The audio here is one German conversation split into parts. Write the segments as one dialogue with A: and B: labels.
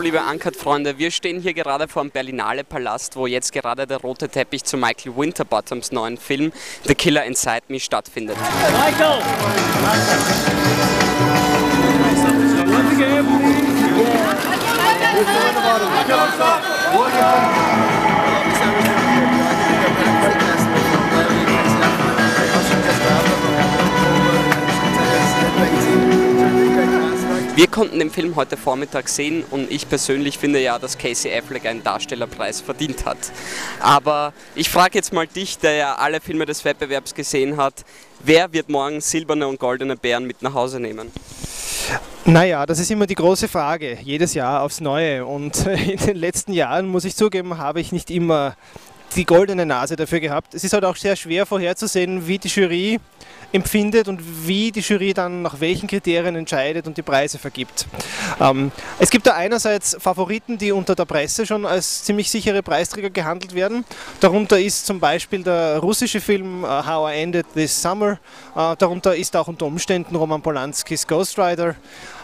A: liebe Uncut-Freunde. Wir stehen hier gerade vor dem Berlinale Palast, wo jetzt gerade der rote Teppich zu Michael Winterbottoms neuen Film The Killer Inside Me stattfindet. Michael! Wir konnten den Film heute Vormittag sehen und ich persönlich finde ja, dass Casey Affleck einen Darstellerpreis verdient hat. Aber ich frage jetzt mal dich, der ja alle Filme des Wettbewerbs gesehen hat, wer wird morgen silberne und goldene Bären mit nach Hause nehmen?
B: Naja, das ist immer die große Frage, jedes Jahr aufs Neue. Und in den letzten Jahren, muss ich zugeben, habe ich nicht immer die goldene Nase dafür gehabt. Es ist halt auch sehr schwer vorherzusehen, wie die Jury empfindet und wie die Jury dann nach welchen Kriterien entscheidet und die Preise vergibt. Ähm, es gibt da einerseits Favoriten, die unter der Presse schon als ziemlich sichere Preisträger gehandelt werden. Darunter ist zum Beispiel der russische Film uh, How I Ended This Summer. Uh, darunter ist auch unter Umständen Roman Polanskis Ghost Rider.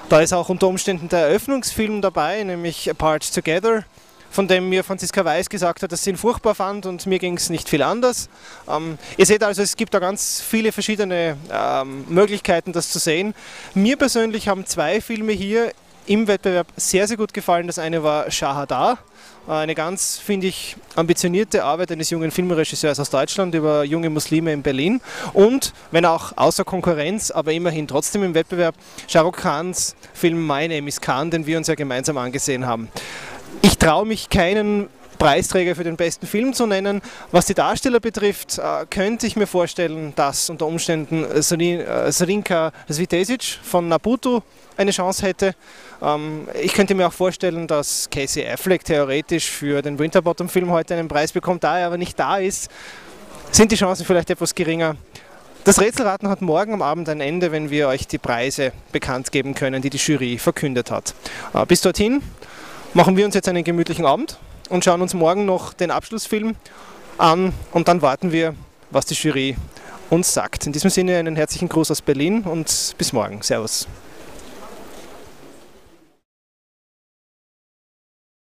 B: Da ist auch unter Umständen der Eröffnungsfilm dabei, nämlich Apart Together von dem mir Franziska Weiß gesagt hat, dass sie ihn furchtbar fand und mir ging es nicht viel anders. Ähm, ihr seht also, es gibt da ganz viele verschiedene ähm, Möglichkeiten, das zu sehen. Mir persönlich haben zwei Filme hier im Wettbewerb sehr, sehr gut gefallen. Das eine war Shahada, äh, eine ganz, finde ich, ambitionierte Arbeit eines jungen Filmregisseurs aus Deutschland über junge Muslime in Berlin. Und, wenn auch außer Konkurrenz, aber immerhin trotzdem im Wettbewerb, Shah Rukh Khans Film My Name is Khan, den wir uns ja gemeinsam angesehen haben. Ich traue mich keinen Preisträger für den besten Film zu nennen. Was die Darsteller betrifft, äh, könnte ich mir vorstellen, dass unter Umständen Sarinka äh, Svitesic von Nabuto eine Chance hätte. Ähm, ich könnte mir auch vorstellen, dass Casey Affleck theoretisch für den Winterbottom-Film heute einen Preis bekommt. Da er aber nicht da ist, sind die Chancen vielleicht etwas geringer. Das Rätselraten hat morgen am Abend ein Ende, wenn wir euch die Preise bekannt geben können, die die Jury verkündet hat. Äh, bis dorthin machen wir uns jetzt einen gemütlichen Abend und schauen uns morgen noch den Abschlussfilm an und dann warten wir, was die Jury uns sagt. In diesem Sinne einen herzlichen Gruß aus Berlin und bis morgen. Servus.